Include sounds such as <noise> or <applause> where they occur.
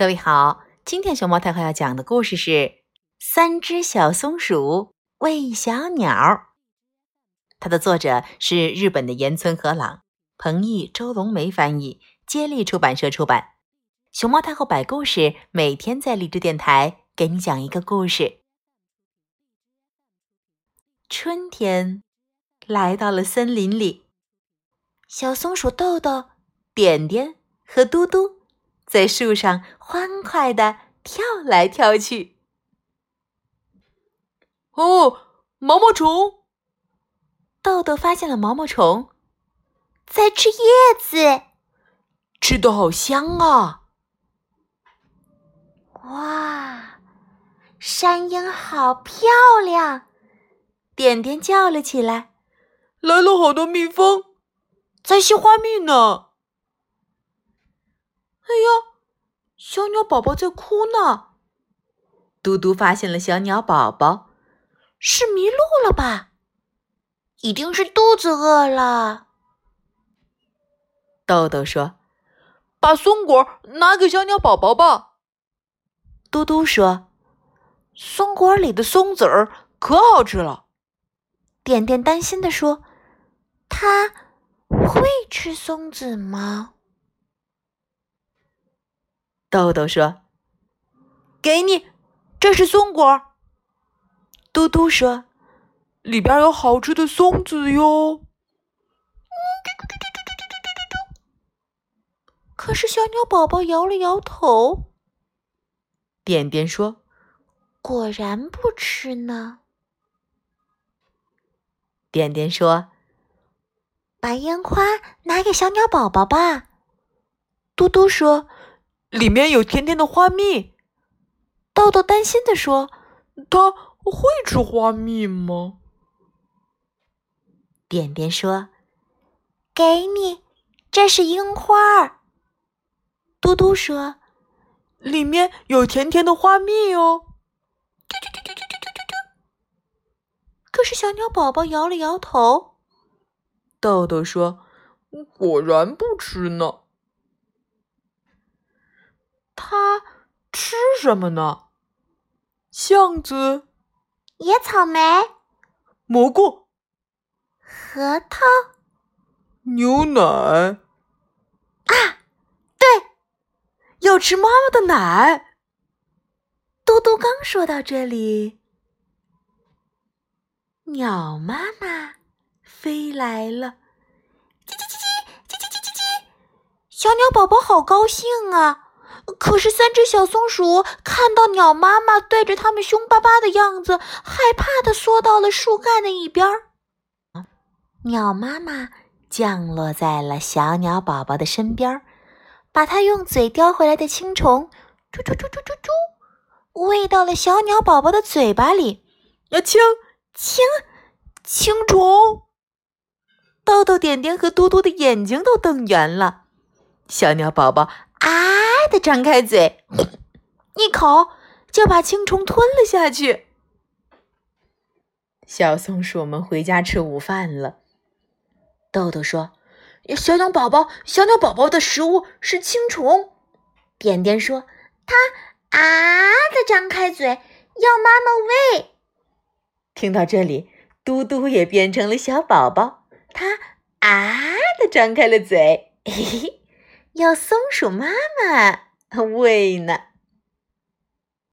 各位好，今天熊猫太后要讲的故事是《三只小松鼠喂小鸟》。它的作者是日本的岩村和朗，彭毅、周龙梅翻译，接力出版社出版。熊猫太后摆故事，每天在励志电台给你讲一个故事。春天来到了森林里，小松鼠豆豆、点点和嘟嘟。在树上欢快地跳来跳去。哦，毛毛虫！豆豆发现了毛毛虫，在吃叶子，吃的好香啊！哇，山鹰好漂亮！点点叫了起来：“来了好多蜜蜂，在吸花蜜呢。”哎呀，小鸟宝宝在哭呢。嘟嘟发现了小鸟宝宝，是迷路了吧？一定是肚子饿了。豆豆说：“把松果拿给小鸟宝宝吧。”嘟嘟说：“松果里的松子儿可好吃了。”点点担心的说：“它会吃松子吗？”豆豆说：“给你，这是松果。”嘟嘟说：“里边有好吃的松子哟。”可是小鸟宝宝摇了摇头。点点说：“果然不吃呢。”点点说：“把烟花拿给小鸟宝宝吧。”嘟嘟说。里面有甜甜的花蜜，豆豆担心的说：“它会吃花蜜吗？”点点说：“给你，这是樱花。”嘟嘟说：“里面有甜甜的花蜜哦。”可是小鸟宝宝摇了摇头。豆豆说：“果然不吃呢。”它吃什么呢？橡子、野草莓、蘑菇、核桃、牛奶。啊，对，要吃妈妈的奶。嘟嘟刚说到这里，鸟妈妈飞来了，叽叽叽叽叽叽叽叽叽，小鸟宝宝好高兴啊！可是，三只小松鼠看到鸟妈妈对着它们凶巴巴的样子，害怕的缩到了树干的一边儿。鸟妈妈降落在了小鸟宝宝的身边，把它用嘴叼回来的青虫“啾啾啾啾啾啾”喂到了小鸟宝宝的嘴巴里。啊，青青青虫！豆豆、点点和嘟嘟的眼睛都瞪圆了。小鸟宝宝！的张开嘴，一口就把青虫吞了下去。小松鼠们回家吃午饭了。豆豆说：“小鸟宝宝，小鸟宝宝的食物是青虫。”点点说：“它啊的张开嘴，要妈妈喂。”听到这里，嘟嘟也变成了小宝宝，它啊的张开了嘴，嘿嘿。要松鼠妈妈 <laughs> 喂呢。